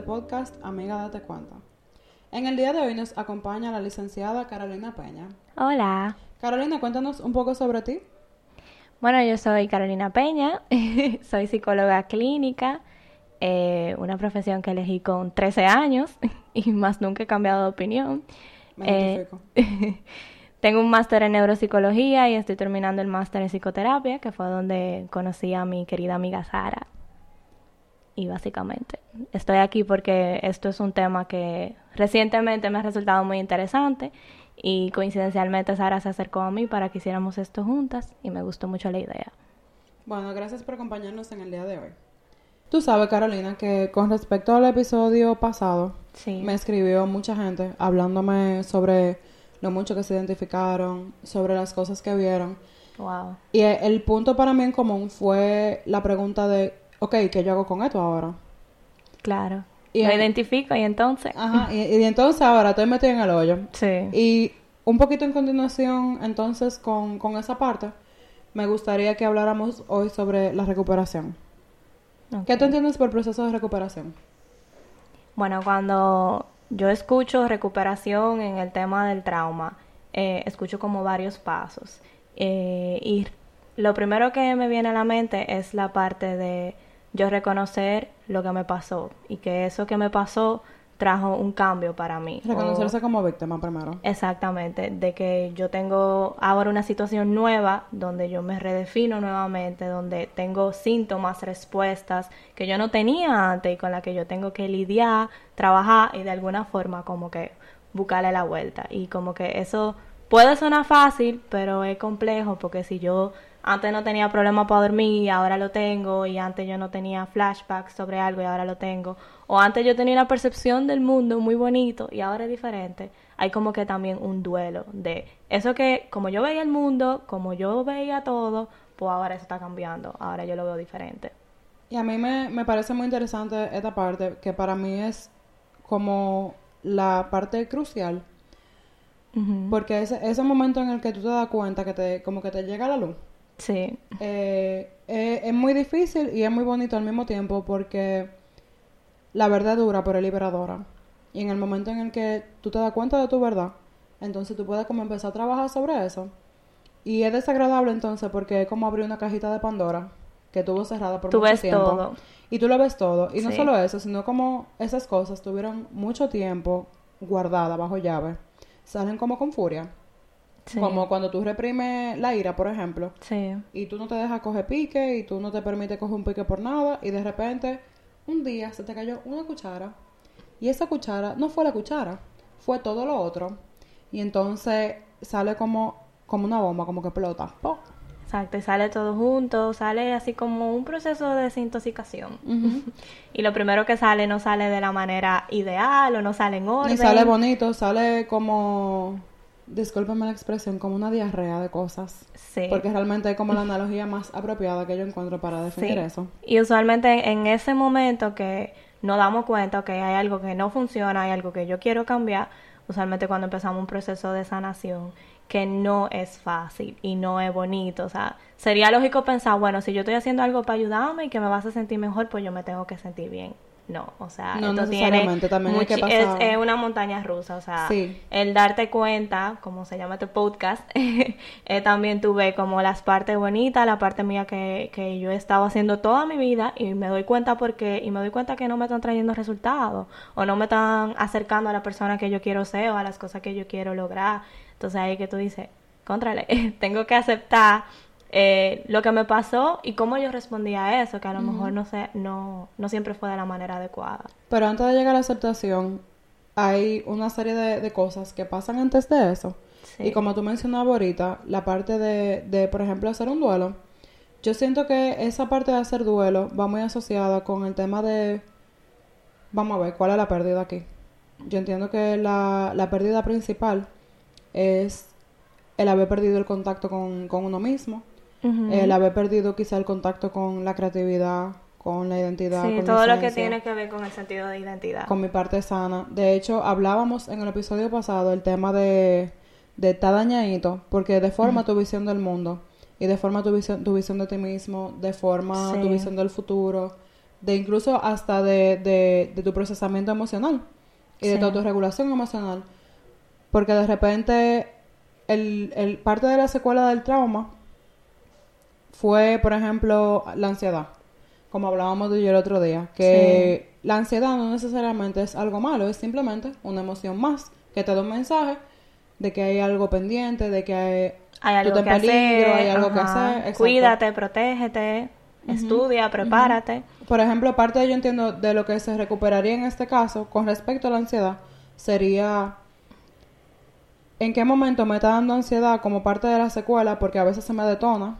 este podcast Amiga Date Cuenta. En el día de hoy nos acompaña la licenciada Carolina Peña. Hola. Carolina, cuéntanos un poco sobre ti. Bueno, yo soy Carolina Peña, soy psicóloga clínica, eh, una profesión que elegí con 13 años y más nunca he cambiado de opinión. Me Eh, Tengo un máster en neuropsicología y estoy terminando el máster en psicoterapia, que fue donde conocí a mi querida amiga Sara. Y básicamente estoy aquí porque esto es un tema que recientemente me ha resultado muy interesante y coincidencialmente Sara se acercó a mí para que hiciéramos esto juntas y me gustó mucho la idea. Bueno, gracias por acompañarnos en el día de hoy. Tú sabes, Carolina, que con respecto al episodio pasado, Sí. me escribió mucha gente hablándome sobre lo mucho que se identificaron, sobre las cosas que vieron. Wow. Y el punto para mí en común fue la pregunta de, ok, ¿qué yo hago con esto ahora? Claro. Y Lo en- identifico y entonces. Ajá, y, y entonces ahora estoy metido en el hoyo. Sí. Y un poquito en continuación, entonces, con, con esa parte, me gustaría que habláramos hoy sobre la recuperación. ¿Qué tú entiendes por proceso de recuperación? Bueno, cuando yo escucho recuperación en el tema del trauma, eh, escucho como varios pasos. Eh, y lo primero que me viene a la mente es la parte de yo reconocer lo que me pasó y que eso que me pasó trajo un cambio para mí. Reconocerse O- como víctima primero. Exactamente, de que yo tengo ahora una situación nueva donde yo me redefino nuevamente, donde tengo síntomas, respuestas que yo no tenía antes y con las que yo tengo que lidiar, trabajar y de alguna forma como que buscarle la vuelta. Y como que eso puede sonar fácil, pero es complejo porque si yo antes no tenía problema para dormir y ahora lo tengo, y antes yo no tenía flashbacks sobre algo y ahora lo tengo, o antes yo tenía una percepción del mundo muy bonito y ahora es diferente, hay como que también un duelo de eso que como yo veía el mundo, como yo veía todo, pues ahora eso está cambiando, ahora yo lo veo diferente. Y a mí me, me parece muy interesante esta parte, que para mí es como la parte crucial, porque ese, ese momento en el que tú te das cuenta que te, como que te llega la luz, Sí, eh, eh, es muy difícil y es muy bonito al mismo tiempo porque la verdad dura pero es liberadora. Y en el momento en el que tú te das cuenta de tu verdad, entonces tú puedes como empezar a trabajar sobre eso. Y es desagradable entonces porque es como abrir una cajita de Pandora que tuvo cerrada por Tú mucho ves tiempo. todo. Y tú lo ves todo. Y no solo eso, sino como esas cosas tuvieron mucho tiempo guardadas bajo llave. Salen como con furia. Sí, Como cuando tú reprimes la ira, por ejemplo sí, y tú no te dejas coger pique y tú no te permites coger un pique por nada y de repente un día se te cayó una cuchara y esa cuchara no fue la cuchara, fue todo lo otro y entonces sale como como una bomba, como que explota. ¡Po! exacto, y sale todo junto, sale así como un proceso de desintoxicación. Y lo primero que sale no sale de la manera ideal o no sale en orden. Y sale bonito, sale como discúlpame la expresión, como una diarrea de cosas. Sí. Porque realmente es como la analogía más apropiada que yo encuentro para definir Sí. eso. Y usualmente en ese momento que nos damos cuenta que hay algo que no funciona, hay algo que yo quiero cambiar, usualmente cuando empezamos un proceso de sanación que no es fácil y no es bonito, o sea, sería lógico pensar, bueno, si yo estoy haciendo algo para ayudarme y que me vas a sentir mejor, pues yo me tengo que sentir bien. No, o sea, No esto necesariamente, tiene también hay que es, pasar- es una montaña rusa, o sea, Sí. el darte cuenta, como se llama este podcast, eh, también tuve como las partes bonitas, la parte mía que, que yo he estado haciendo toda mi vida y me doy cuenta porque, y me doy cuenta que no me están trayendo resultados o no me están acercando a la persona que yo quiero ser o a las cosas que yo quiero lograr. Entonces ahí que tú dices, contrale, tengo que aceptar eh, lo que me pasó y cómo yo respondí a eso, que a lo mejor no sé, no, no siempre fue de la manera adecuada. Pero antes de llegar a la aceptación, hay una serie de, de cosas que pasan antes de eso. Sí. Y como tú mencionabas ahorita, la parte de, de, por ejemplo, hacer un duelo, yo siento que esa parte de hacer duelo va muy asociada con el tema de, vamos a ver, ¿cuál es la pérdida aquí? Yo entiendo que la, la pérdida principal es el haber perdido el contacto con, con uno mismo, El haber perdido quizá el contacto con la creatividad, con la identidad, Sí, con la todo lo que tiene que ver con el sentido de identidad. con mi parte sana. De hecho, hablábamos en el episodio pasado el tema de, de estar dañadito, porque deforma tu visión del mundo y deforma tu visión, tu visión de ti mismo, deforma Sí. tu visión del futuro. de incluso hasta de, de, de tu procesamiento emocional y de tu autorregulación emocional. Porque de repente el, el parte de la secuela del trauma fue, por ejemplo, la ansiedad, como hablábamos de yo el otro día, que la ansiedad no necesariamente es algo malo, es simplemente una emoción más que te da un mensaje de que hay algo pendiente, de que hay, Hay tú algo que peligro, hacer. hay algo que hacer. exacto. Cuídate, protégete, estudia, prepárate. Por ejemplo, parte de yo entiendo de lo que se recuperaría en este caso con respecto a la ansiedad sería en qué momento me está dando ansiedad como parte de la secuela porque a veces se me detona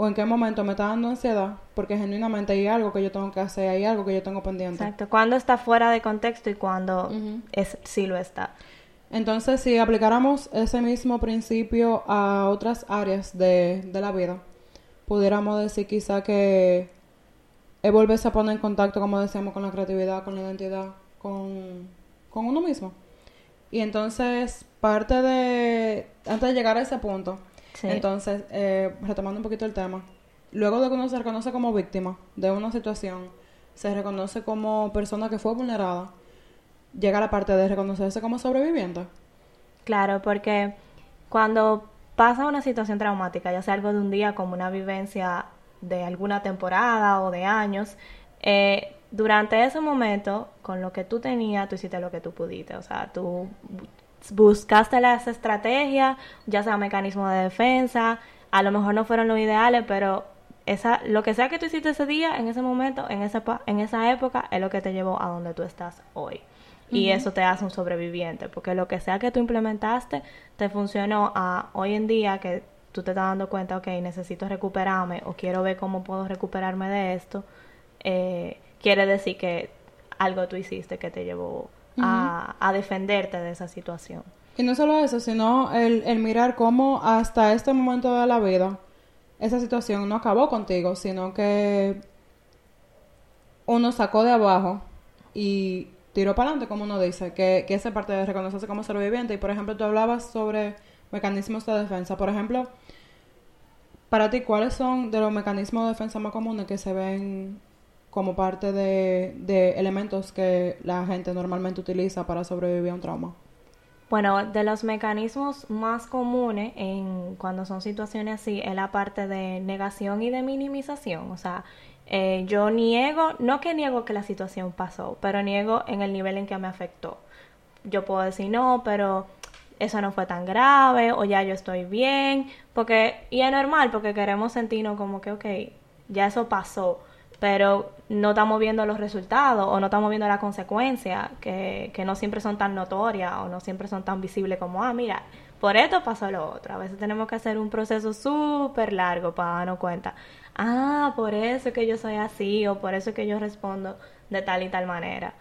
o en qué momento me está dando ansiedad porque genuinamente hay algo que yo tengo que hacer, hay algo que yo tengo pendiente. Exacto. Cuando está fuera de contexto y cuando es, sí lo está. Entonces, si aplicáramos ese mismo principio a otras áreas de, de la vida, pudiéramos decir quizá que es volverse a poner en contacto, como decíamos, con la creatividad, con la identidad, con, con uno mismo. Y entonces, parte de, antes de llegar a ese punto, Sí. entonces, eh, retomando un poquito el tema, luego de que uno se reconoce como víctima de una situación, se reconoce como persona que fue vulnerada, llega la parte de reconocerse como sobreviviente. Claro, porque cuando pasa una situación traumática, ya sea algo de un día como una vivencia de alguna temporada o de años, eh, durante ese momento, con lo que tú tenías, tú hiciste lo que tú pudiste. O sea, tú buscaste las estrategias, ya sea mecanismos de defensa, a lo mejor no fueron los ideales, pero esa, lo que sea que tú hiciste ese día, en ese momento, en esa, en esa época, es lo que te llevó a donde tú estás hoy. Y eso te hace un sobreviviente, porque lo que sea que tú implementaste te funcionó a hoy en día que tú te estás dando cuenta, ok, necesito recuperarme o quiero ver cómo puedo recuperarme de esto, eh, quiere decir que algo tú hiciste que te llevó a, a defenderte de esa situación. Y no solo eso, sino el, el mirar cómo hasta este momento de la vida esa situación no acabó contigo, sino que uno sacó de abajo y tiró para adelante, como uno dice, que, que esa parte de reconocerse como sobreviviente. Y por ejemplo, tú hablabas sobre mecanismos de defensa. Por ejemplo, para ti, ¿cuáles son de los mecanismos de defensa más comunes que se ven como parte de, de elementos que la gente normalmente utiliza para sobrevivir a un trauma? Bueno, de los mecanismos más comunes en cuando son situaciones así es la parte de negación y de minimización. O sea, eh, yo niego, no que niego que la situación pasó, pero niego en el nivel en que me afectó. Yo puedo decir no, pero eso no fue tan grave o ya yo estoy bien, porque y es normal porque queremos sentirnos como que ok, ya eso pasó, pero no estamos viendo los resultados o no estamos viendo las consecuencias que, que no siempre son tan notorias o no siempre son tan visibles como, ah, mira, por esto pasó lo otro. A veces tenemos que hacer un proceso súper largo para darnos cuenta, ah, por eso es que yo soy así o por eso es que yo respondo de tal y tal manera.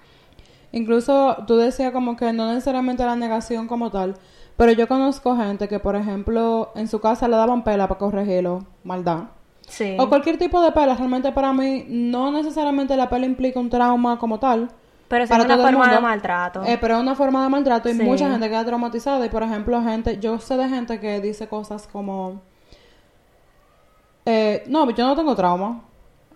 Incluso tú decías como que no necesariamente la negación como tal, pero yo conozco gente que, por ejemplo, en su casa le daban pela para corregirlo, maldad. Sí. O cualquier tipo de pela, realmente para mí no necesariamente la pela implica un trauma como tal. Pero para es una forma de maltrato. Eh, pero es una forma de maltrato y Sí. mucha gente queda traumatizada. Y por ejemplo, gente, yo sé de gente que dice cosas como, eh, no, yo no tengo trauma.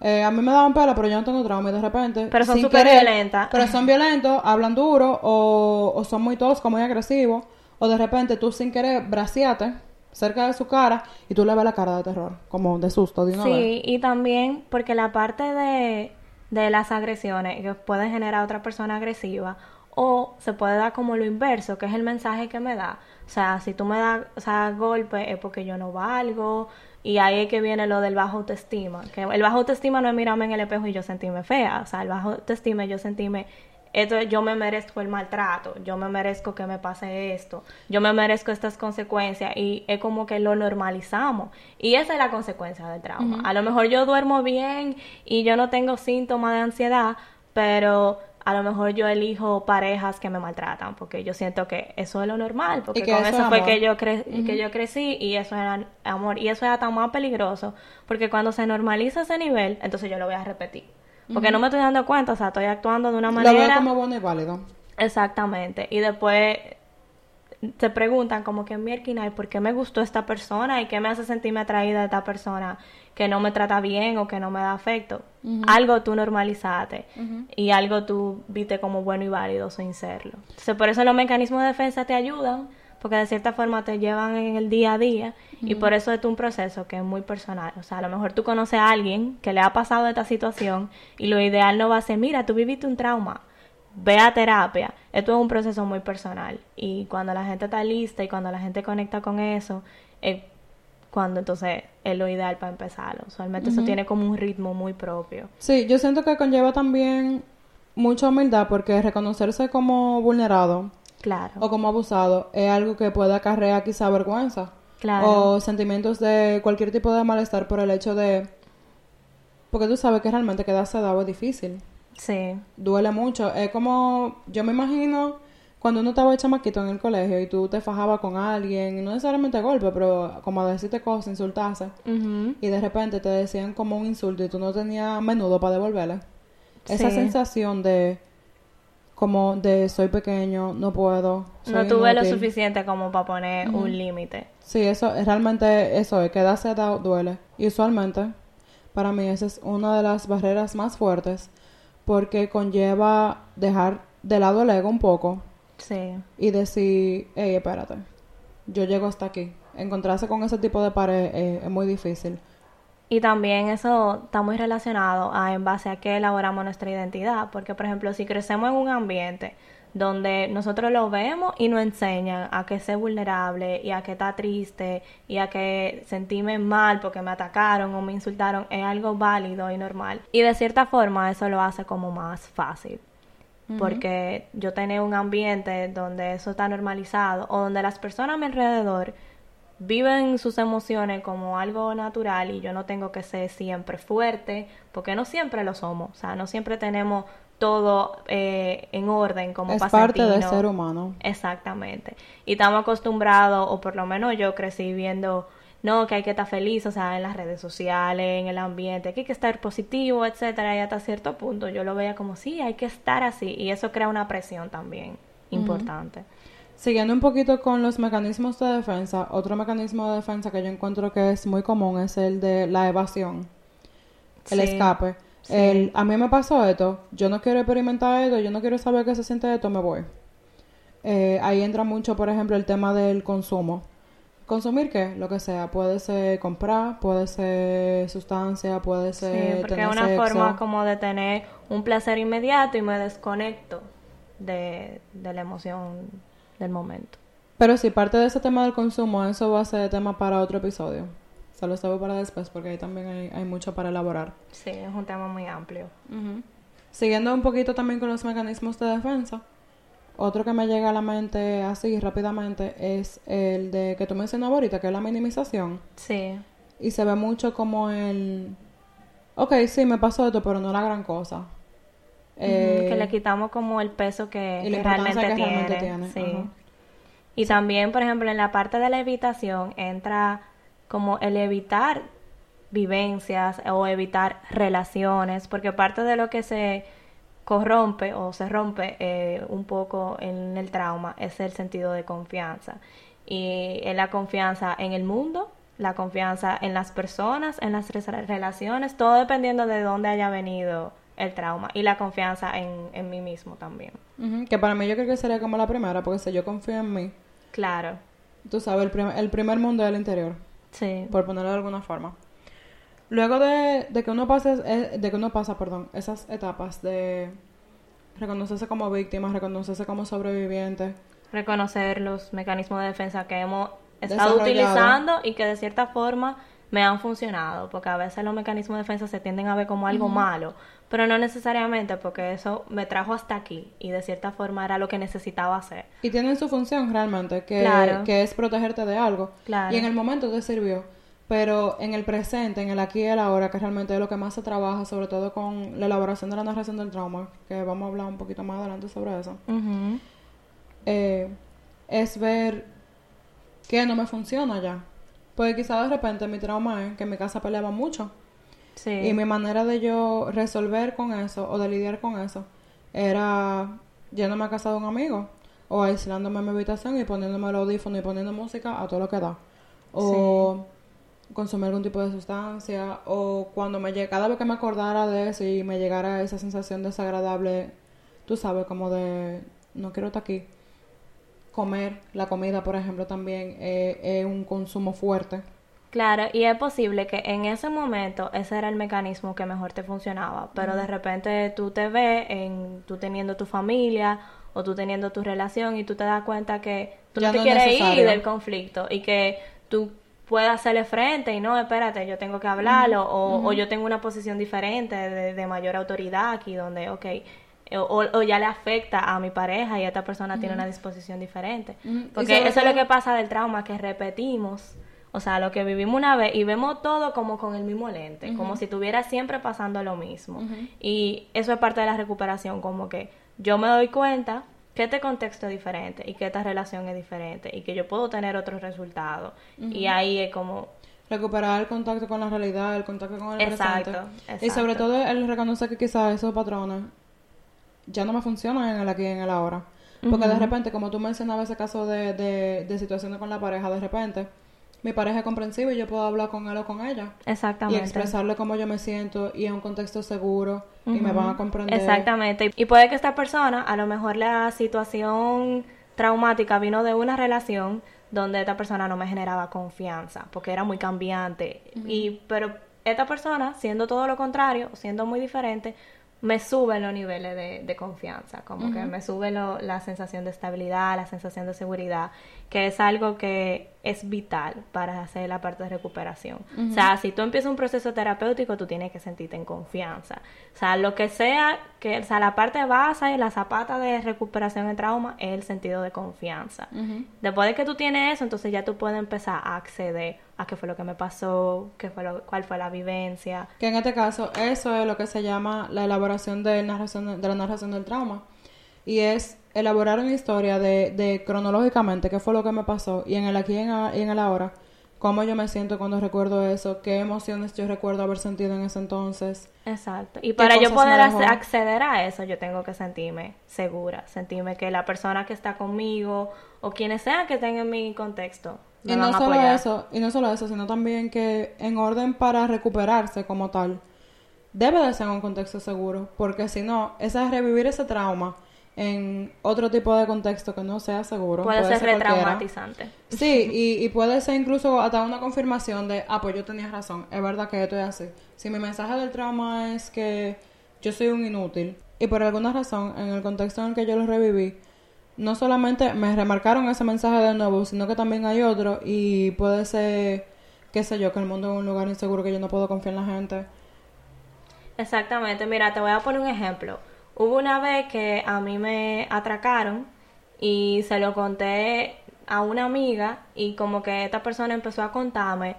Eh, a mí me daban pela, pero yo no tengo trauma. Y de repente, Pero son súper violentas. Pero son violentos, hablan duro o, o son muy toscos, muy agresivos. O de repente tú sin querer braciate cerca de su cara y tú le ves la cara de terror, como de susto, de una vez. Sí, y también porque la parte de, de las agresiones que puede generar a otra persona agresiva o se puede dar como lo inverso, que es el mensaje que me da. O sea, si tú me das o sea, golpe es porque yo no valgo y ahí es que viene lo del bajo autoestima. Que el bajo autoestima no es mirarme en el espejo y yo sentirme fea. O sea, el bajo autoestima es yo sentirme esto yo me merezco el maltrato, yo me merezco que me pase esto, yo me merezco estas consecuencias y es como que lo normalizamos. Y esa es la consecuencia del trauma. A lo mejor yo duermo bien y yo no tengo síntomas de ansiedad, pero a lo mejor yo elijo parejas que me maltratan porque yo siento que eso es lo normal, porque con eso eso es fue que yo cre- que yo crecí y eso era amor. Y eso era tan más peligroso porque cuando se normaliza ese nivel, entonces yo lo voy a repetir. Porque no me estoy dando cuenta, o sea, estoy actuando de una Lo veo manera como bueno y válido. Exactamente. Y después se preguntan como que mierda, ¿por qué me gustó esta persona? ¿Y qué me hace sentirme atraída a esta persona que no me trata bien o que no me da afecto? Algo tú normalizaste y algo tú viste como bueno y válido sin serlo. Entonces, por eso los mecanismos de defensa te ayudan, porque de cierta forma te llevan en el día a día y por eso es un proceso que es muy personal. O sea, a lo mejor tú conoces a alguien que le ha pasado esta situación y lo ideal no va a ser, mira, tú viviste un trauma ve a terapia. Esto es un proceso muy personal y cuando la gente está lista y cuando la gente conecta con eso, es cuando entonces es lo ideal para empezarlo. Usualmente eso tiene como un ritmo muy propio. Sí, yo siento que conlleva también mucha humildad porque reconocerse como vulnerado claro. o como abusado es algo que puede acarrear quizá vergüenza claro. o sentimientos de cualquier tipo de malestar por el hecho de... Porque tú sabes que realmente quedarse dado es difícil. Sí. Duele mucho. Es como, yo me imagino cuando uno estaba chamaquito en el colegio y tú te fajabas con alguien, no necesariamente golpe, pero como a decirte cosas, insultarse, y de repente te decían como un insulto y tú no tenías menudo para devolverle. Esa sensación de como de soy pequeño, no puedo. no tuve lo suficiente como para poner un límite. Sí, eso realmente eso es quedarse dado duele. Y usualmente para mí esa es una de las barreras más fuertes porque conlleva dejar de lado el ego un poco. Sí. Y decir, hey, espérate, yo llego hasta aquí. Encontrarse con ese tipo de pared eh, es muy difícil. Y también eso está muy relacionado a en base a qué elaboramos nuestra identidad. Porque, por ejemplo, si crecemos en un ambiente donde nosotros lo vemos y nos enseñan a que ser vulnerable y a que está triste y a que sentirme mal porque me atacaron o me insultaron es algo válido y normal. Y de cierta forma eso lo hace como más fácil. Porque yo tener un ambiente donde eso está normalizado o donde las personas a mi alrededor viven sus emociones como algo natural y yo no tengo que ser siempre fuerte, porque no siempre lo somos, o sea, no siempre tenemos todo eh, en orden como es parte del ser humano. Exactamente. Y estamos acostumbrados, o por lo menos yo crecí viendo, no, que hay que estar feliz, o sea, en las redes sociales, en el ambiente, que hay que estar positivo, etcétera, y hasta cierto punto yo lo veía como, sí, hay que estar así, y eso crea una presión también importante. Siguiendo un poquito con los mecanismos de defensa, otro mecanismo de defensa que yo encuentro que es muy común es el de la evasión, el escape el, a mí me pasó esto, yo no quiero experimentar esto, yo no quiero saber qué se siente esto, me voy. Eh, ahí entra mucho, por ejemplo, el tema del consumo. ¿Consumir qué? Lo que sea. Puede ser comprar, puede ser sustancia, puede ser. Sí, porque es una forma como de tener un placer inmediato y me desconecto de, de la emoción del momento. Pero si parte de ese tema del consumo, eso va a ser tema para otro episodio se lo sabe para después porque ahí también hay, mucho para elaborar. Sí, es un tema muy amplio. Siguiendo un poquito también con los mecanismos de defensa, otro que me llega a la mente así rápidamente es el de que tú mencionabas ahorita, que es la minimización. Sí. Y se ve mucho como el... Ok, sí, me pasó esto, pero no la gran cosa. Que le eh, quitamos como el peso que, realmente, tiene. Sí. Y también, por ejemplo, en la parte de la evitación entra como el evitar vivencias o evitar relaciones, porque parte de lo que se corrompe o se rompe eh, un poco en el trauma es el sentido de confianza. Y es la confianza en el mundo, la confianza en las personas, en las relaciones, todo dependiendo de dónde haya venido el trauma y la confianza en, mí mismo también. Que para mí yo creo que sería como la primera, porque si yo confío en mí. Claro. Tú sabes, el, el primer mundo del interior. Sí. Por ponerlo de alguna forma. Luego de, que uno pase, eh, de que uno pasa, perdón, esas etapas de reconocerse como víctima, reconocerse como sobreviviente. Reconocer los mecanismos de defensa que hemos estado utilizando y que de cierta forma me han funcionado, porque a veces los mecanismos de defensa se tienden a ver como algo malo, pero no necesariamente porque eso me trajo hasta aquí y de cierta forma era lo que necesitaba hacer. Y tienen su función realmente, que, que es protegerte de algo. Y en el momento te sirvió, pero en el presente, en el aquí y el ahora, que realmente es lo que más se trabaja, sobre todo con la elaboración de la narración del trauma, que vamos a hablar un poquito más adelante sobre eso, eh, es ver que no me funciona ya pues quizá de repente mi trauma es que en mi casa peleaba mucho. Sí. Y mi manera de yo resolver con eso o de lidiar con eso era yéndome a casa de un amigo o aislándome en mi habitación y poniéndome el audífono y poniendo música a todo lo que da. O consumir algún tipo de sustancia. O cuando me llegue, cada vez que me acordara de eso y me llegara esa sensación desagradable, tú sabes, como de no quiero estar aquí. Comer, la comida, por ejemplo, también eh, es un consumo fuerte. Claro, y es posible que en ese momento ese era el mecanismo que mejor te funcionaba, pero de repente tú te ves en tú teniendo tu familia o tú teniendo tu relación y tú te das cuenta que tú no te quieres ir del conflicto y que tú puedes hacerle frente y no, espérate, yo tengo que hablarlo o, o, yo tengo una posición diferente de, mayor autoridad aquí donde, ok, o, o, ya le afecta a mi pareja y esta persona tiene una disposición diferente. Porque eso es lo que pasa del trauma, que repetimos o sea, lo que vivimos una vez y vemos todo como con el mismo lente, como si estuviera siempre pasando lo mismo. Y eso es parte de la recuperación, como que yo me doy cuenta que este contexto es diferente y que esta relación es diferente y que yo puedo tener otros resultados. Y ahí es como... Recuperar el contacto con la realidad, el contacto con el exacto, presente. Y sobre todo el reconocer que quizás esos patrones ya no me funcionan en el aquí y en el ahora. Porque de repente, como tú mencionabas ese caso de, de, de situaciones con la pareja, de repente mi pareja es comprensiva y yo puedo hablar con él o con ella. Exactamente. Y expresarle cómo yo me siento y en un contexto seguro y me van a comprender. Exactamente. Y puede que esta persona, a lo mejor la situación traumática vino de una relación donde esta persona no me generaba confianza porque era muy cambiante. Y pero esta persona, siendo todo lo contrario, siendo muy diferente, me suben los niveles de, confianza, como que me sube la sensación de estabilidad, la sensación de seguridad, que es algo que es vital para hacer la parte de recuperación. O sea, si tú empiezas un proceso terapéutico, tú tienes que sentirte en confianza. O sea, lo que sea, que, o sea, la parte base y la zapata de recuperación en trauma es el sentido de confianza. Después de que tú tienes eso, entonces ya tú puedes empezar a acceder a qué fue lo que me pasó, qué fue lo, cuál fue la vivencia. Que en este caso, eso es lo que se llama la elaboración de, narración, de la narración del trauma. Y es elaborar una historia de, de cronológicamente qué fue lo que me pasó y en el aquí y en, el ahora, cómo yo me siento cuando recuerdo eso, qué emociones yo recuerdo haber sentido en ese entonces. Exacto. Y para yo poder acceder a eso, yo tengo que sentirme segura, sentirme que la persona que está conmigo o quienes sean que estén en mi contexto y no solo eso, y no solo eso, sino también que en orden para recuperarse como tal, debe de ser en un contexto seguro, porque si no, esa es revivir ese trauma en otro tipo de contexto que no sea seguro. Puede, ser, retraumatizante. Sí, y, y, puede ser incluso hasta una confirmación de, ah, pues yo tenía razón, es verdad que esto es así. Si mi mensaje del trauma es que yo soy un inútil, y por alguna razón, en el contexto en el que yo lo reviví, no solamente me remarcaron ese mensaje de nuevo, sino que también hay otro y puede ser, qué sé yo, que el mundo es un lugar inseguro, que yo no puedo confiar en la gente. Exactamente, mira, te voy a poner un ejemplo. Hubo una vez que a mí me atracaron y se lo conté a una amiga y como que esta persona empezó a contarme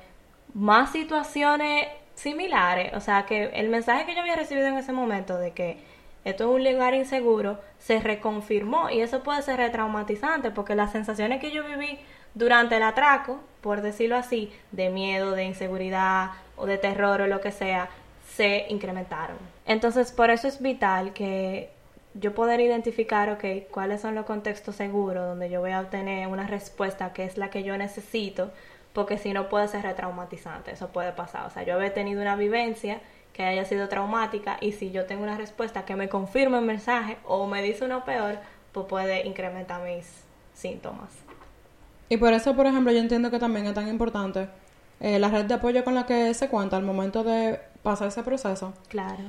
más situaciones similares, o sea que el mensaje que yo había recibido en ese momento de que esto es un lugar inseguro, se reconfirmó y eso puede ser retraumatizante porque las sensaciones que yo viví durante el atraco, por decirlo así, de miedo, de inseguridad o de terror o lo que sea, se incrementaron. Entonces, por eso es vital que yo poder identificar, ok, cuáles son los contextos seguros donde yo voy a obtener una respuesta que es la que yo necesito, porque si no puede ser retraumatizante, eso puede pasar. O sea, yo he tenido una vivencia que haya sido traumática y si yo tengo una respuesta que me confirme el mensaje o me dice uno peor, pues puede incrementar mis síntomas. Y por eso, por ejemplo, yo entiendo que también es tan importante eh, la red de apoyo con la que se cuenta al momento de pasar ese proceso. Claro.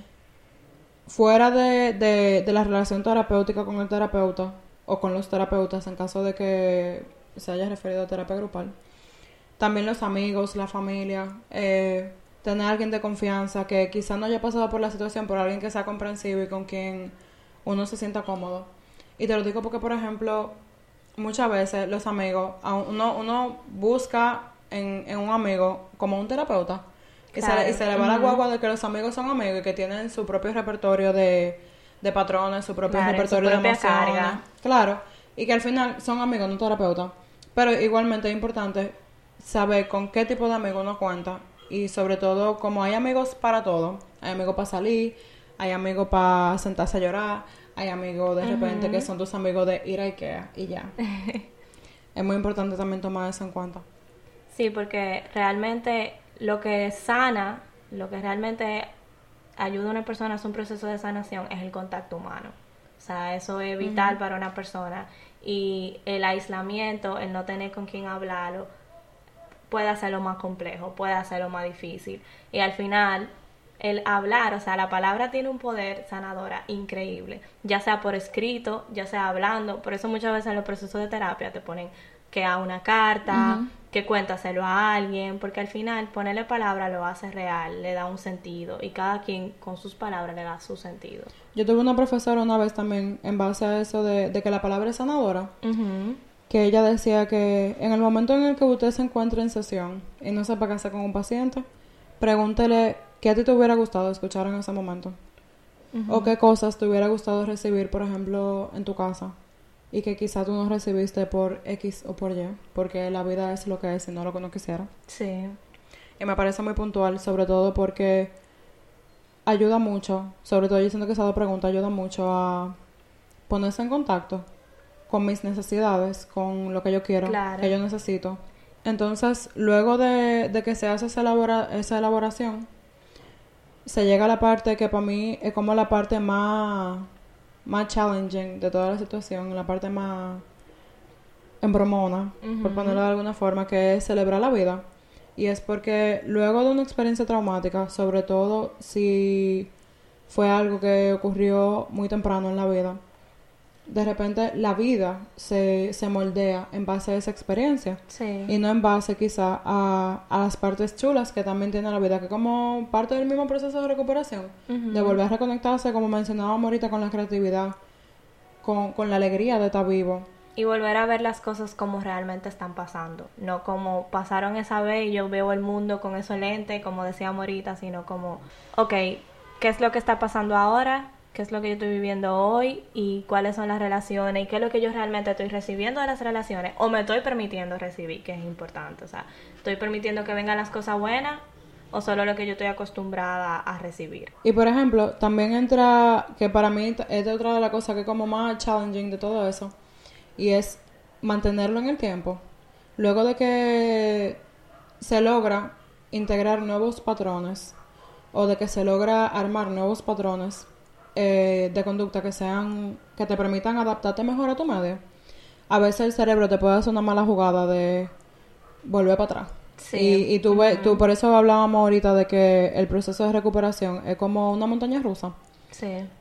Fuera de, de, de la relación terapéutica con el terapeuta o con los terapeutas en caso de que se haya referido a terapia grupal. También los amigos, la familia, eh, tener a alguien de confianza que quizá no haya pasado por la situación, pero alguien que sea comprensivo y con quien uno se sienta cómodo. Y te lo digo porque, por ejemplo, muchas veces los amigos, uno, uno busca en, en un amigo como un terapeuta. Y, se, le va la guagua de que los amigos son amigos y que tienen su propio repertorio de, de patrones, su propio repertorio de emociones. Claro. Y que al final son amigos, no terapeutas. Pero igualmente es importante saber con qué tipo de amigo uno cuenta y sobre todo, como hay amigos para todo, hay amigos para salir, hay amigos para sentarse a llorar, hay amigos de repente que son tus amigos de ir a Ikea y ya. es muy importante también tomar eso en cuenta. Sí, porque realmente lo que sana, lo que realmente ayuda a una persona a hacer un proceso de sanación es el contacto humano. O sea, eso es vital para una persona. Y el aislamiento, el no tener con quién hablarlo, puede hacerlo más complejo, puede hacerlo más difícil. Y al final, el hablar, o sea, la palabra tiene un poder sanadora increíble, ya sea por escrito, ya sea hablando. Por eso muchas veces en los procesos de terapia te ponen que a una carta, que cuéntaselo a alguien, porque al final ponerle palabra lo hace real, le da un sentido y cada quien con sus palabras le da su sentido. Yo tuve una profesora una vez también en base a eso de, que la palabra es sanadora, que ella decía que en el momento en el que usted se encuentre en sesión y no sepa qué hacer con un paciente, pregúntele qué a ti te hubiera gustado escuchar en ese momento. O qué cosas te hubiera gustado recibir, por ejemplo, en tu casa y que quizá tú no recibiste por X o por Y, porque la vida es lo que es y no lo que uno quisiera. Sí. Y me parece muy puntual, sobre todo porque ayuda mucho, sobre todo yo siento que esa pregunta ayuda mucho a ponerse en contacto con mis necesidades, con lo que yo quiero, que yo necesito. Entonces, luego de, de que se hace esa, elabora, esa elaboración, se llega a la parte que para mí es como la parte más más challenging de toda la situación, la parte más embromona, por ponerlo de alguna forma, que es celebrar la vida. Y es porque luego de una experiencia traumática, sobre todo si fue algo que ocurrió muy temprano en la vida, de repente la vida se, se moldea en base a esa experiencia y no en base quizá a, a, las partes chulas que también tiene la vida, que como parte del mismo proceso de recuperación, de volver a reconectarse, como mencionábamos ahorita, con la creatividad, con, con la alegría de estar vivo. Y volver a ver las cosas como realmente están pasando, no como pasaron esa vez y yo veo el mundo con eso lente, como decíamos ahorita, sino como, ok, ¿qué es lo que está pasando ahora? Qué es lo que yo estoy viviendo hoy y cuáles son las relaciones y qué es lo que yo realmente estoy recibiendo de las relaciones o me estoy permitiendo recibir, que es importante. O sea, estoy permitiendo que vengan las cosas buenas o solo lo que yo estoy acostumbrada a recibir. Y por ejemplo, también entra, que para mí es otra de las cosas que es como más challenging de todo eso, y es mantenerlo en el tiempo. Luego de que se logra integrar nuevos patrones o de que se logra armar nuevos patrones, eh, de conducta que sean que te permitan adaptarte mejor a tu medio, a veces el cerebro te puede hacer una mala jugada de volver para atrás. Y, y tú, ves, tú, por eso hablábamos ahorita de que el proceso de recuperación es como una montaña rusa.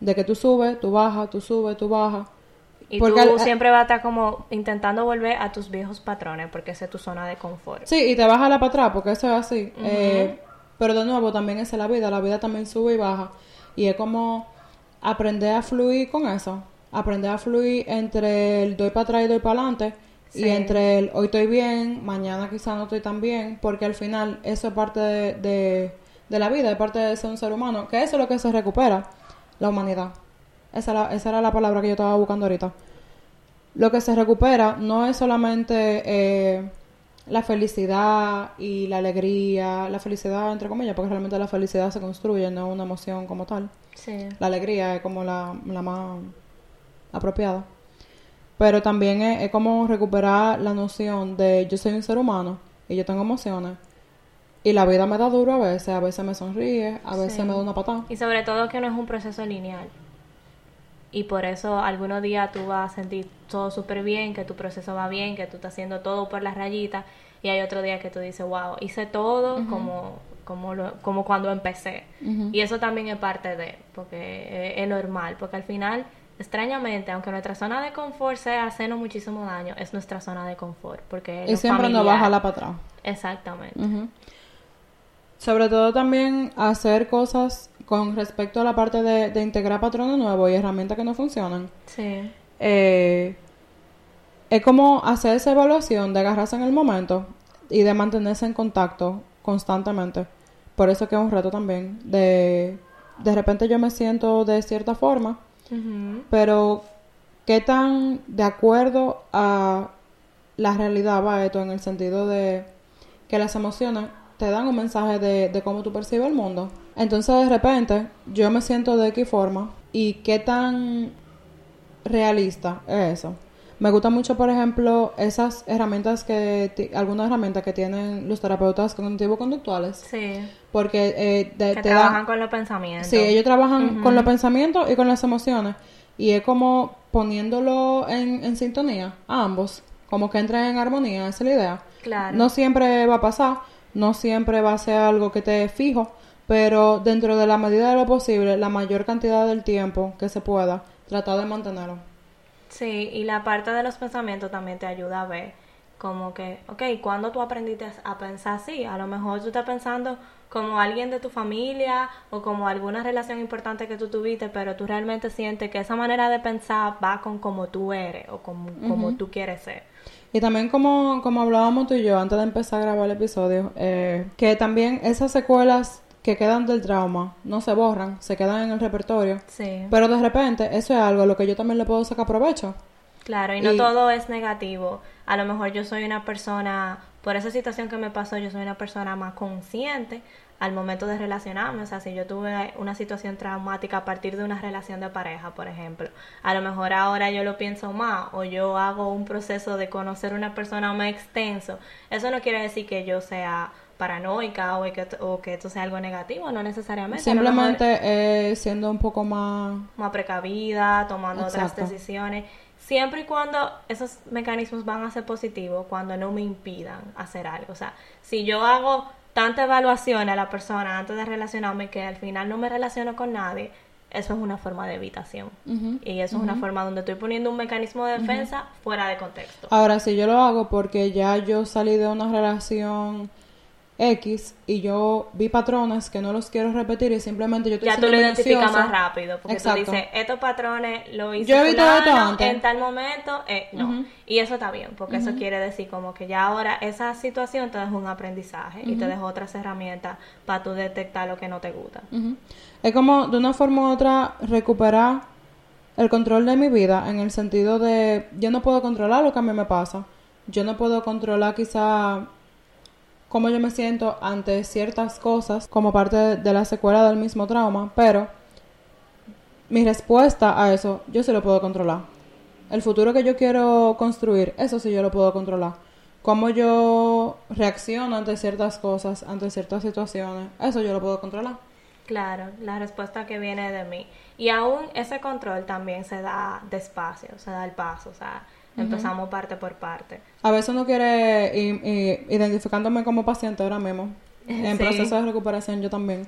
De que tú subes, tú bajas, tú subes, tú bajas. Y porque tú siempre vas a estar como intentando volver a tus viejos patrones, porque esa es tu zona de confort. Sí, y te bajas la para atrás, porque eso es así. Eh, pero de nuevo, también es la vida. La vida también sube y baja. Y es como aprender a fluir con eso. Aprender a fluir entre el doy para atrás y doy para adelante. Y entre el hoy estoy bien, mañana quizá no estoy tan bien, porque al final eso es parte de, de, la vida, es parte de ser un ser humano, que eso es lo que se recupera, la humanidad. Esa, esa era la palabra que yo estaba buscando ahorita. Lo que se recupera no es solamente eh, la felicidad y la alegría, la felicidad entre comillas, porque realmente la felicidad se construye, no es una emoción como tal. La alegría es como la, más apropiada. Pero también es, como recuperar la noción de yo soy un ser humano y yo tengo emociones. Y la vida me da duro a veces, a veces me sonríe, a veces me da una patada. Y sobre todo que no es un proceso lineal. Y por eso algunos días tú vas a sentir todo súper bien, que tu proceso va bien, que tú estás haciendo todo por las rayitas. Y hay otro día que tú dices, wow, hice todo como como, como cuando empecé. Y eso también es parte de, porque es, normal, porque al final, extrañamente, aunque nuestra zona de confort sea hacernos muchísimo daño, es nuestra zona de confort, porque... Y siempre nos baja la para atrás. Exactamente. Sobre todo también hacer cosas con respecto a la parte de, integrar patrones nuevos y herramientas que no funcionan. Sí. Eh, es como hacer esa evaluación de agarrarse en el momento y de mantenerse en contacto constantemente. Por eso que es un reto también. De, de repente yo me siento de cierta forma, pero ¿qué tan de acuerdo a la realidad va esto en el sentido de que las emociones te dan un mensaje de, de cómo tú percibes el mundo? Entonces de repente yo me siento de qué forma y qué tan realista es eso. Me gusta mucho, por ejemplo, esas herramientas que, algunas herramientas que tienen los terapeutas cognitivo-conductuales. Sí. Porque eh, de- Que te trabajan dan... con los pensamientos. Sí, ellos trabajan con los pensamientos y con las emociones. Y es como poniéndolo en, en sintonía a ambos. Como que entren en armonía, esa es la idea. Claro. No siempre va a pasar, no siempre va a ser algo que te fijo, pero dentro de la medida de lo posible, la mayor cantidad del tiempo que se pueda, tratar de mantenerlo. Sí, y la parte de los pensamientos también te ayuda a ver como que, ok, ¿cuándo tú aprendiste a pensar así? A lo mejor tú estás pensando como alguien de tu familia o como alguna relación importante que tú tuviste, pero tú realmente sientes que esa manera de pensar va con como tú eres o como, como tú quieres ser. Y también como, como hablábamos tú y yo antes de empezar a grabar el episodio, eh, que también esas secuelas que quedan del trauma no se borran, se quedan en el repertorio. Sí, Pero de repente eso es algo a lo que yo también le puedo sacar provecho. claro, y no y- todo es negativo. A lo mejor yo soy una persona, por esa situación que me pasó, yo soy una persona más consciente al momento de relacionarme. O sea, si yo tuve una situación traumática a partir de una relación de pareja, por ejemplo, a lo mejor ahora yo lo pienso más o yo hago un proceso de conocer una persona más extenso. Eso no quiere decir que yo sea paranoica o que, o que esto sea algo negativo, no necesariamente. Mejor- Simplemente eh, siendo un poco más... más precavida, tomando otras decisiones, siempre y cuando esos mecanismos van a ser positivos, cuando no me impidan hacer algo. O sea, si yo hago tanta evaluación a la persona antes de relacionarme que al final no me relaciono con nadie, eso es una forma de evitación. Y eso es una forma donde estoy poniendo un mecanismo de defensa fuera de contexto. Ahora, si yo lo hago porque ya yo salí de una relación X y yo vi patrones que no los quiero repetir y simplemente yo estoy ya tú lo identificas más rápido, porque Exacto. tú dices, estos patrones lo Yo fulano esto antes. en tal momento, eh, no. Y eso está bien, porque eso quiere decir como que ya ahora esa situación te deja un aprendizaje y te deja otras herramientas para tú detectar lo que no te gusta. Es como de una forma u otra recuperar el control de mi vida en el sentido de yo no puedo controlar lo que a mí me pasa. Yo no puedo controlar quizá cómo yo me siento ante ciertas cosas como parte de, la secuela del mismo trauma, pero mi respuesta a eso yo sí lo puedo controlar. El futuro que yo quiero construir, eso sí yo lo puedo controlar. Cómo yo reacciono ante ciertas cosas, ante ciertas situaciones, eso yo lo puedo controlar. Claro, la respuesta que viene de mí. Y aún ese control también se da despacio, se da el paso, o sea, empezamos parte por parte. A veces uno quiere, y, y- identificándome como paciente ahora mismo, en Sí. proceso de recuperación yo también,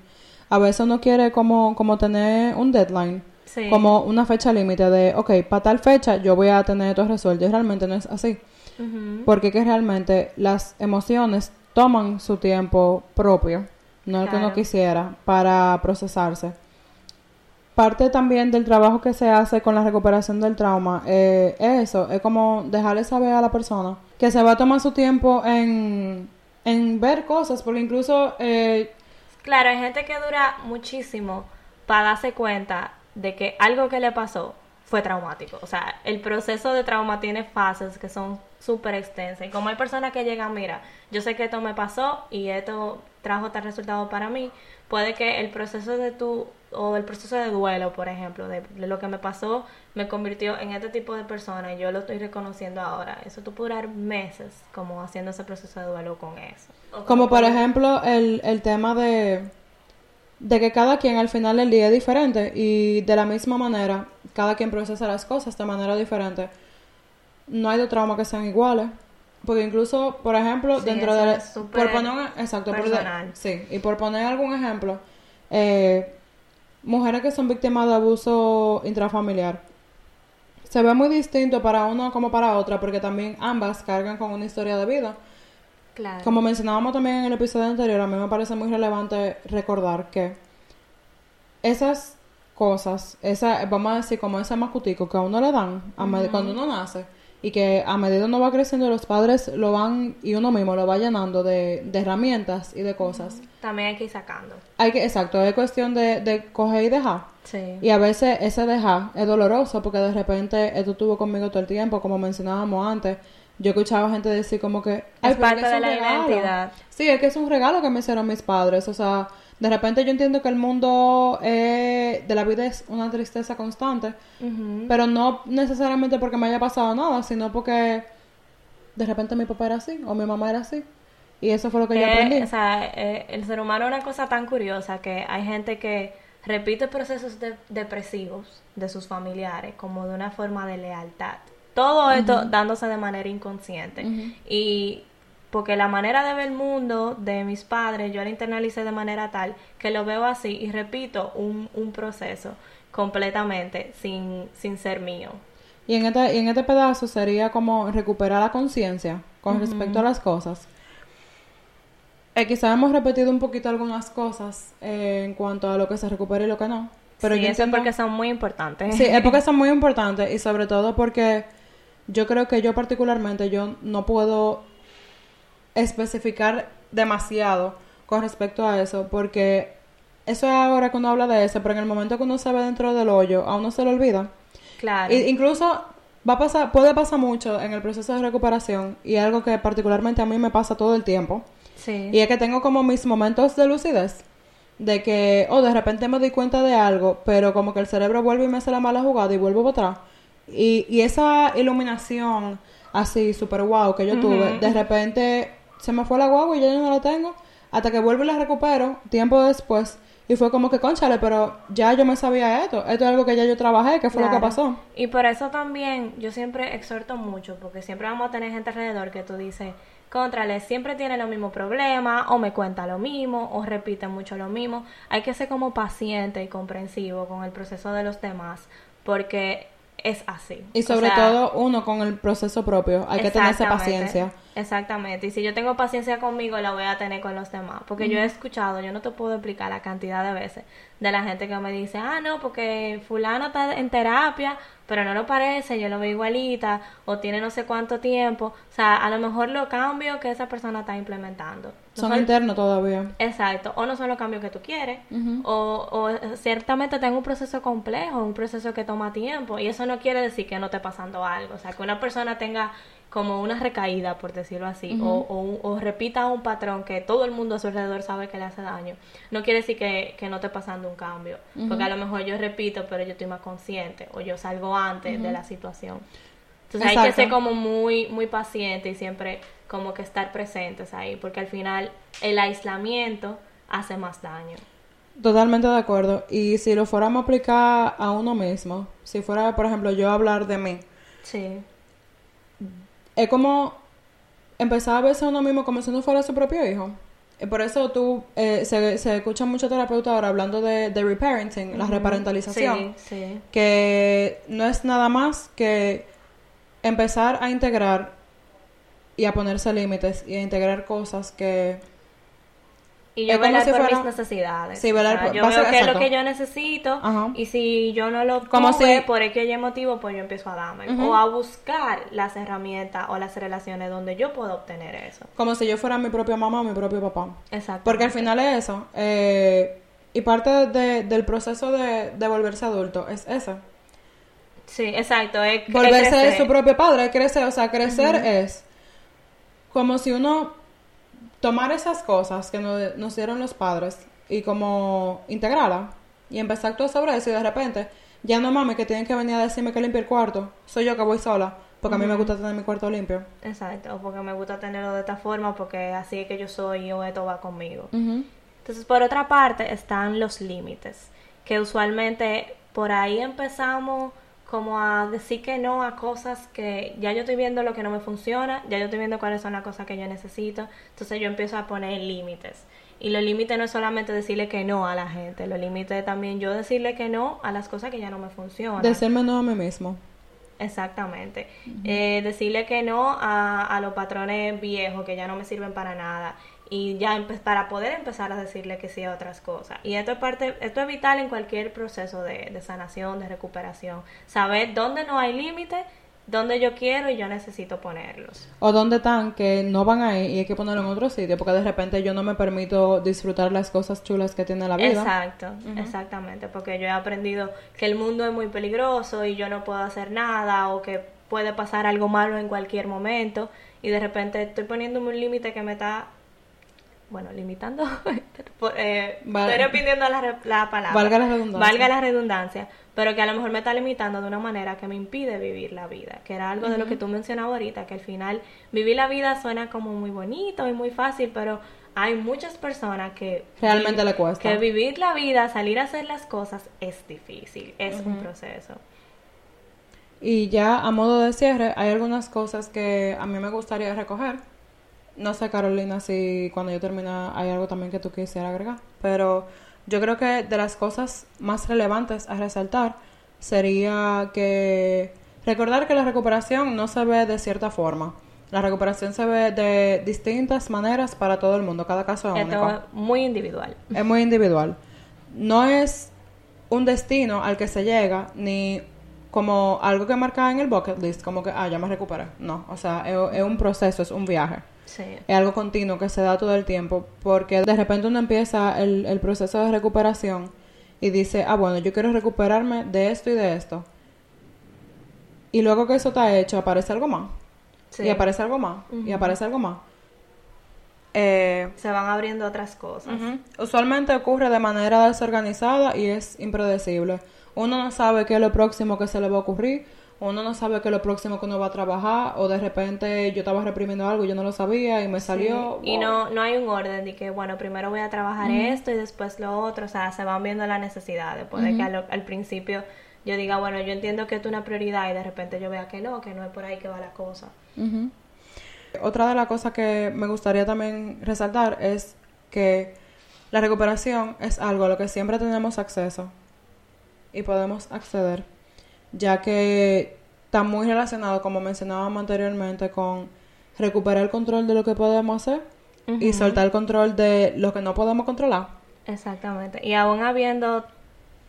a veces uno quiere como, como tener un deadline, Sí. como una fecha límite de, ok, para tal fecha yo voy a tener todo resuelto, y realmente no es así, Ujú. porque que realmente las emociones toman su tiempo propio, no el que uno Claro. quisiera, para procesarse. Parte también del trabajo que se hace con la recuperación del trauma eh, es eso, es como dejarle saber a la persona que se va a tomar su tiempo en, en ver cosas, porque incluso eh, Claro, hay gente que dura muchísimo para darse cuenta de que algo que le pasó fue traumático. O sea, el proceso de trauma tiene fases que son súper extensas. Y como hay personas que llegan, mira, yo sé que esto me pasó y esto trajo tal resultado para mí, puede que el proceso de tu, o el proceso de duelo, por ejemplo, de, de lo que me pasó, me convirtió en este tipo de persona y yo lo estoy reconociendo ahora. Eso tú puede durar meses como haciendo ese proceso de duelo con eso. Como por ejemplo el, el tema de, de que cada quien al final del día es diferente y de la misma manera, cada quien procesa las cosas de manera diferente. No hay dos traumas que sean iguales. Porque incluso, por ejemplo, Sí, dentro de... Por poner un, exacto, por personal. sí, y por poner algún ejemplo, eh, mujeres que son víctimas de abuso intrafamiliar. Se ve muy distinto para uno como para otra, porque también ambas cargan con una historia de vida. Claro. Como mencionábamos también en el episodio anterior, a mí me parece muy relevante recordar que esas cosas, esa, vamos a decir, como ese macutico que a uno le dan a med- cuando uno nace y que a medida uno va creciendo los padres lo van y uno mismo lo va llenando de, de herramientas y de cosas. También hay que ir sacando. Hay que, exacto, es cuestión de, de coger y dejar. Sí. Y a veces ese dejar es doloroso porque de repente esto estuvo conmigo todo el tiempo, como mencionábamos antes. Yo escuchaba gente decir como que... "Ay, pero parte que de la regalo". identidad. Sí, es que es un regalo que me hicieron mis padres. O sea, De repente yo entiendo que el mundo eh, de la vida es una tristeza constante, pero no necesariamente porque me haya pasado nada, sino porque de repente mi papá era así o mi mamá era así. Y eso fue lo que yo Eh, aprendí. o sea, eh, el ser humano es una cosa tan curiosa que hay gente que repite procesos de- depresivos de sus familiares como de una forma de lealtad. Todo esto dándose de manera inconsciente. Y porque la manera de ver el mundo de mis padres, yo la internalicé de manera tal que lo veo así y repito un, un proceso completamente sin, sin ser mío. Y en este, y en este pedazo sería como recuperar la conciencia con respecto a las cosas. Eh, quizá hemos repetido un poquito algunas cosas eh, en cuanto a lo que se recupera y lo que no. Pero Sí, yo eso es porque son muy importantes. Sí, es porque son muy importantes y sobre todo porque yo creo que yo particularmente yo no puedo especificar demasiado con respecto a eso porque eso es ahora que uno habla de eso, pero en el momento que uno se ve dentro del hoyo, a uno se le olvida. Claro. Y- incluso va a pasar, puede pasar mucho en el proceso de recuperación y algo que particularmente a mí me pasa todo el tiempo. sí. Y es que tengo como mis momentos de lucidez. De que, oh, de repente me doy cuenta de algo, pero como que el cerebro vuelve y me hace la mala jugada y vuelvo para atrás. Y, y esa iluminación así, súper guau que yo tuve, de repente se me fue la guagua y ya yo no la tengo. Hasta que vuelvo y la recupero tiempo después. Y fue como que, conchale, pero ya yo me sabía esto. Esto es algo que ya yo trabajé, que fue lo que pasó. Y por eso también yo siempre exhorto mucho, porque siempre vamos a tener gente alrededor que tú dices, contrale, siempre tiene los mismos problemas, o me cuenta lo mismo, o repite mucho lo mismo. Hay que ser como paciente y comprensivo con el proceso de los demás, porque es así. Y O sobre sea, todo uno con el proceso propio. Hay que tenerse Exactamente, paciencia. Exactamente. Y si yo tengo paciencia conmigo, la voy a tener con los demás. Porque yo he escuchado, yo no te puedo explicar la cantidad de veces de la gente que me dice, ah, no, porque fulano está en terapia, pero no lo parece, yo lo veo igualita, o tiene no sé cuánto tiempo. O sea, a lo mejor los cambios que esa persona está implementando. No Son internos todavía. Exacto, o no son los cambios que tú quieres, o, o ciertamente tengo un proceso complejo, un proceso que toma tiempo, y eso no quiere decir que no esté pasando algo, o sea, que una persona tenga como una recaída, por decirlo así, o, o, repita un patrón que todo el mundo a su alrededor sabe que le hace daño, no quiere decir que, que no esté pasando un cambio, porque a lo mejor yo repito, pero yo estoy más consciente, o yo salgo antes de la situación. Entonces hay que ser como muy, muy paciente y siempre como que estar presentes ahí, porque al final el aislamiento hace más daño. Totalmente de acuerdo. Y si lo fuéramos a aplicar a uno mismo, si fuera, por ejemplo, yo hablar de mí, Sí, es como empezar a verse a uno mismo como si uno fuera su propio hijo. Y por eso tú, eh, se, se escucha mucho terapeuta ahora hablando de, de reparenting, la reparentalización, sí, sí. que no es nada más que empezar a integrar y a ponerse límites y a integrar cosas que Y yo Es velar si por fuera- mis necesidades. Sí, velar O sea, por- Yo veo qué es lo que yo necesito Ajá. y si yo no lo Como si- por X motivo, pues yo empiezo a darme. O a buscar las herramientas o las relaciones donde yo puedo obtener eso. como si yo fuera mi propia mamá o mi propio papá. Exacto. Porque al final es eso. eh, y parte de- del proceso de, de volverse adulto es eso. Sí, exacto. Es, es Volverse crecer. su propio padre, crecer. O sea, crecer es como si uno tomar esas cosas que nos, nos dieron los padres y como integrarlas y empezar a actuar sobre eso y de repente ya no mames que tienen que venir a decirme que limpie el cuarto. Soy yo que voy sola porque a mí me gusta tener mi cuarto limpio. Exacto, o porque me gusta tenerlo de esta forma, porque así es que yo soy o esto va conmigo. Entonces, por otra parte, están los límites, que usualmente por ahí empezamos como a decir que no a cosas que ya yo estoy viendo lo que no me funciona, ya yo estoy viendo cuáles son las cosas que yo necesito, entonces yo empiezo a poner límites. Y los límites no es solamente decirle que no a la gente, los límites es también yo decirle que no a las cosas que ya no me funcionan. Decirme no a mí mismo. Exactamente. Eh, decirle que no a, a los patrones viejos que ya no me sirven para nada y ya para poder empezar a decirle que sí a otras cosas. Y esto es parte, esto es vital en cualquier proceso de, de sanación, de recuperación. Saber dónde no hay límite, dónde yo quiero y yo necesito ponerlos. O dónde están que no van ahí y hay que ponerlo en otro sitio porque de repente yo no me permito disfrutar las cosas chulas que tiene la vida. Exacto, exactamente, porque yo he aprendido que el mundo es muy peligroso y yo no puedo hacer nada o que puede pasar algo malo en cualquier momento y de repente estoy poniéndome un límite que me está bueno, limitando, eh, estoy repitiendo la, la palabra. Valga la redundancia. Valga la redundancia, pero que a lo mejor me está limitando de una manera que me impide vivir la vida, que era algo de lo que tú mencionabas ahorita, que al final vivir la vida suena como muy bonito y muy fácil, pero hay muchas personas que Realmente le cuesta. que vivir la vida, salir a hacer las cosas es difícil, es un proceso. Y ya a modo de cierre, hay algunas cosas que a mí me gustaría recoger. No sé, Carolina, si cuando yo termine hay algo también que tú quisieras agregar. Pero yo creo que de las cosas más relevantes a resaltar sería que recordar que la recuperación no se ve de cierta forma. La recuperación se ve de distintas maneras para todo el mundo. Cada caso es único. Esto es muy individual. Es muy individual. No es un destino al que se llega, ni como algo que marca en el bucket list, como que, ah, ya me recuperé. No, o sea, es, es un proceso, es un viaje. Sí. Es algo continuo que se da todo el tiempo, porque de repente uno empieza el, el proceso de recuperación y dice, ah, bueno, yo quiero recuperarme de esto y de esto. Y luego que eso está hecho, aparece algo más. Sí. Y aparece algo más. Y aparece algo más. Eh, Se van abriendo otras cosas. Usualmente ocurre de manera desorganizada y es impredecible. Uno no sabe qué es lo próximo que se le va a ocurrir, uno no sabe qué es lo próximo que uno va a trabajar, o de repente yo estaba reprimiendo algo y yo no lo sabía y me salió. Y no, no hay un orden de que, bueno, primero voy a trabajar esto y después lo otro. O sea, se van viendo las necesidades. Puede que al, al principio yo diga, bueno, yo entiendo que es una prioridad y de repente yo vea que no, que no es por ahí que va la cosa. Otra de las cosas que me gustaría también resaltar es que la recuperación es algo a lo que siempre tenemos acceso y podemos acceder, ya que está muy relacionado, como mencionábamos anteriormente, con recuperar el control de lo que podemos hacer y soltar el control de lo que no podemos controlar. Exactamente. Y aún habiendo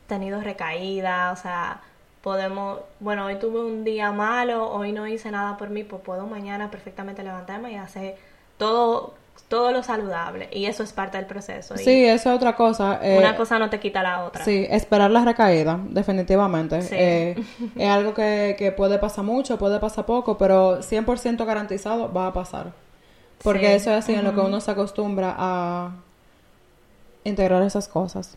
tenido recaídas, o sea, podemos, bueno, hoy tuve un día malo, hoy no hice nada por mí, pues puedo mañana perfectamente levantarme y hacer todo, todo lo saludable. Y eso es parte del proceso. y Sí, eso es otra cosa. eh, una cosa no te quita la otra. Sí, esperar la recaída, definitivamente. Sí. Eh, es algo que, que puede pasar mucho, puede pasar poco, pero 100% garantizado va a pasar. Porque Sí. eso es así en lo que uno se acostumbra a integrar esas cosas.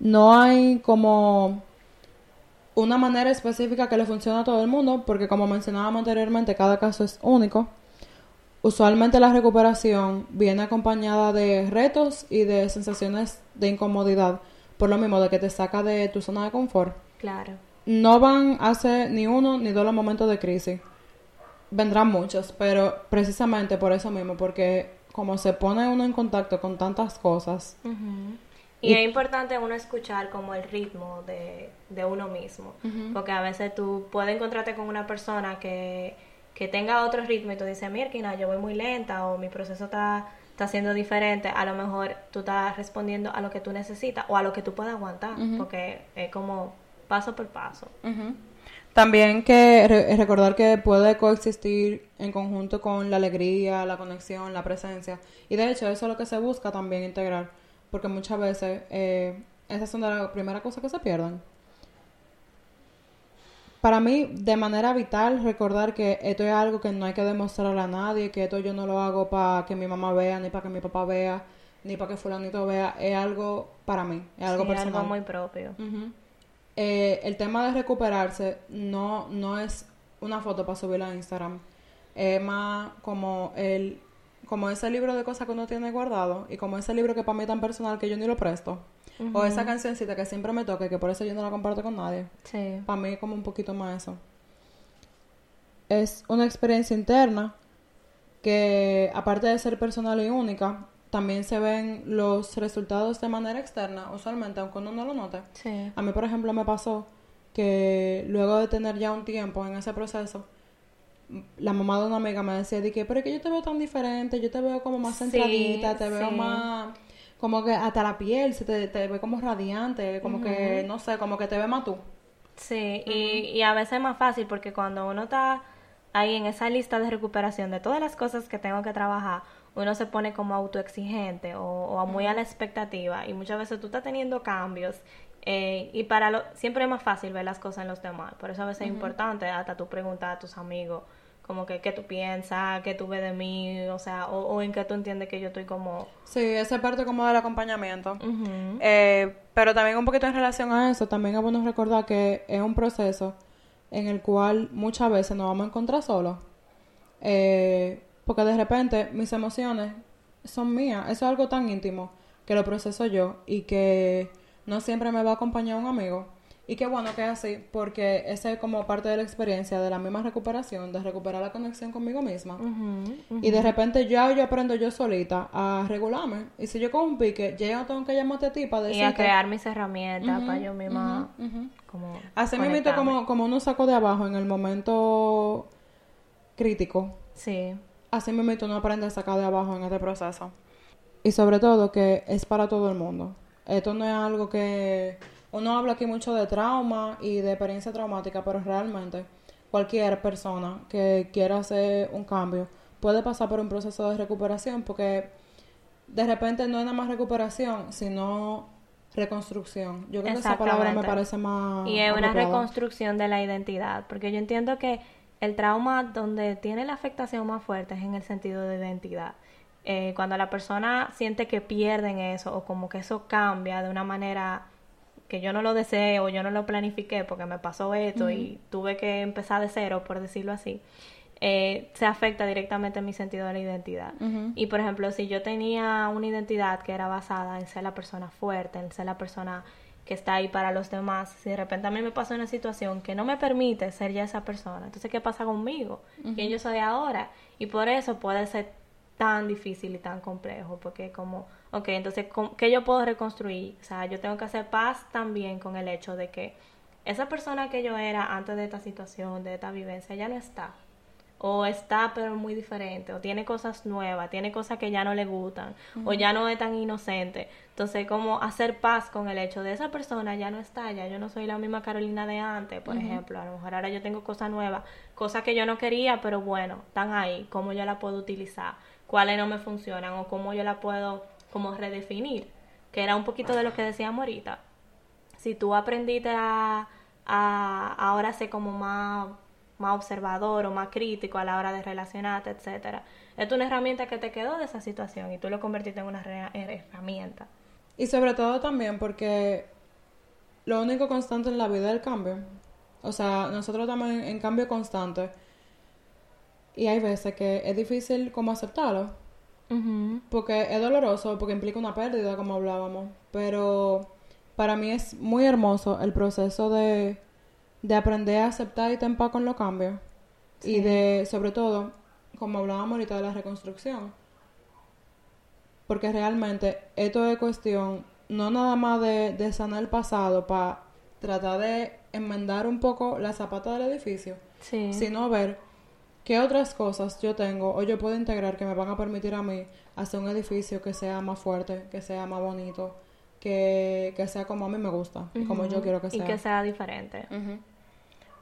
No hay como una manera específica que le funcione a todo el mundo, porque como mencionábamos anteriormente, cada caso es único. Usualmente la recuperación viene acompañada de retos y de sensaciones de incomodidad, por lo mismo de que te saca de tu zona de confort. Claro. No van a ser ni uno ni dos los momentos de crisis. Vendrán muchos, pero precisamente por eso mismo, porque como se pone uno en contacto con tantas cosas, Y, es importante uno escuchar como el ritmo de, de uno mismo, porque a veces tú puedes encontrarte con una persona que, que tenga otro ritmo y tú dices, mira, yo voy muy lenta o mi proceso está, está siendo diferente, a lo mejor tú estás respondiendo a lo que tú necesitas o a lo que tú puedes aguantar, porque es como paso por paso. También que re- recordar que puede coexistir en conjunto con la alegría, la conexión, la presencia. Y de hecho eso es lo que se busca también integrar, porque muchas veces eh, esas son de las primeras cosas que se pierden. Para mí, de manera vital, recordar que esto es algo que no hay que demostrarle a nadie, que esto yo no lo hago para que mi mamá vea, ni para que mi papá vea, ni para que fulanito vea, es algo para mí, es algo Sí, personal. algo muy propio. Eh, el tema de recuperarse no, no es una foto para subirla a Instagram. Es más como el como ese libro de cosas que uno tiene guardado y como ese libro que para mí es tan personal que yo ni lo presto. O esa cancioncita que siempre me toca y que por eso yo no la comparto con nadie. Sí. Para mí es como un poquito más eso. Es una experiencia interna que aparte de ser personal y única, también se ven los resultados de manera externa, usualmente, aunque uno no lo note. Sí. A mí, por ejemplo, me pasó que luego de tener ya un tiempo en ese proceso, la mamá de una amiga me decía, de que, pero es que yo te veo tan diferente, yo te veo como más Sí, centradita, te veo más, como que hasta la piel se te, te ve como radiante, como que, no sé, como que te ve más tú. Sí, y, y a veces es más fácil porque cuando uno está ahí en esa lista de recuperación de todas las cosas que tengo que trabajar, uno se pone como autoexigente o, o muy a la expectativa y muchas veces tú estás teniendo cambios eh, y para lo, siempre es más fácil ver las cosas en los demás. Por eso a veces es importante hasta tú preguntar a tus amigos como que qué tú piensas, qué tú ves de mí, o sea, o, o en qué tú entiendes que yo estoy como... Sí, esa es parte como del acompañamiento. Eh, pero también un poquito en relación a eso, también es bueno recordar que es un proceso en el cual muchas veces nos vamos a encontrar solos. Eh, porque de repente mis emociones son mías. Eso es algo tan íntimo que lo proceso yo y que no siempre me va a acompañar un amigo. Y qué bueno que es así, porque esa es como parte de la experiencia de la misma recuperación, de recuperar la conexión conmigo misma. Y de repente ya yo aprendo yo solita a regularme. Y si yo con un pique, ya yo tengo que llamarte a ti para Y decirte... a crear mis herramientas para yo misma como Así mismo como, como uno sacó de abajo en el momento crítico. Sí, Así mismo uno aprende a sacar de abajo en este proceso. Y sobre todo que es para todo el mundo. Esto no es algo que... Uno habla aquí mucho de trauma y de experiencia traumática, pero realmente cualquier persona que quiera hacer un cambio puede pasar por un proceso de recuperación porque de repente no es nada más recuperación, sino reconstrucción. Yo creo que esa palabra me parece más Y es una apropiada. reconstrucción de la identidad, porque yo entiendo que el trauma donde tiene la afectación más fuerte es en el sentido de identidad. Eh, cuando la persona siente que pierden eso o como que eso cambia de una manera que yo no lo deseé o yo no lo planifiqué porque me pasó esto y tuve que empezar de cero, por decirlo así, eh, se afecta directamente en mi sentido de la identidad. Y por ejemplo, si yo tenía una identidad que era basada en ser la persona fuerte, en ser la persona que está ahí para los demás, si de repente a mí me pasa una situación que no me permite ser ya esa persona, entonces ¿qué pasa conmigo? ¿Quién yo soy ahora? Y por eso puede ser tan difícil y tan complejo, porque como, ok, entonces, ¿cómo- ¿qué yo puedo reconstruir? O sea, yo tengo que hacer paz también con el hecho de que esa persona que yo era antes de esta situación, de esta vivencia, ya no está. O está pero muy diferente, o tiene cosas nuevas, tiene cosas que ya no le gustan, o ya no es tan inocente. Entonces, como hacer paz con el hecho de esa persona ya no está, ya yo no soy la misma Carolina de antes, por ejemplo, a lo mejor ahora yo tengo cosas nuevas, cosas que yo no quería, pero bueno, están ahí, cómo yo la puedo utilizar, cuáles no me funcionan, o cómo yo la puedo como redefinir, que era un poquito de lo que decíamos ahorita si tú aprendiste a, a ahora ser como más, más observador o más crítico a la hora de relacionarte, etcétera, es una herramienta que te quedó de esa situación y tú lo convertiste en una herramienta. Y sobre todo también porque lo único constante en la vida es el cambio. O sea, nosotros estamos en cambio constante. Y hay veces que es difícil como aceptarlo. Porque es doloroso, porque implica una pérdida, como hablábamos. Pero para mí es muy hermoso el proceso de, de aprender a aceptar y paz con los cambios. Y de, sobre todo, como hablábamos ahorita, de la reconstrucción. Porque realmente esto es cuestión no nada más de, de sanar el pasado para tratar de enmendar un poco la zapata del edificio, Sí. sino ver qué otras cosas yo tengo o yo puedo integrar que me van a permitir a mí hacer un edificio que sea más fuerte, que sea más bonito, que, que sea como a mí me gusta, y como yo quiero que Y sea. que sea diferente.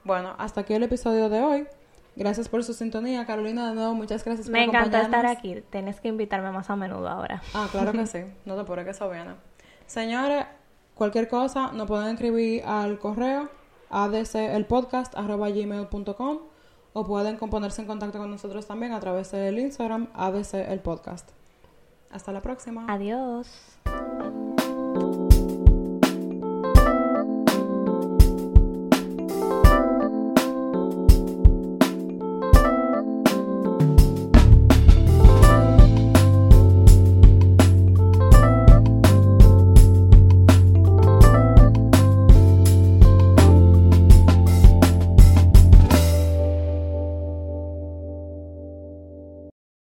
Bueno, hasta aquí el episodio de hoy. Gracias por su sintonía, Carolina. De nuevo, muchas gracias Me por encanta estar acompañarnos. aquí. Tienes que invitarme más a menudo ahora. Ah, claro que sí. No te apures que eso viene. Señores, cualquier cosa nos pueden escribir al correo adcelpodcast.gmail.com o pueden ponerse en contacto con nosotros también a través del Instagram adcelpodcast. Hasta la próxima. Adiós.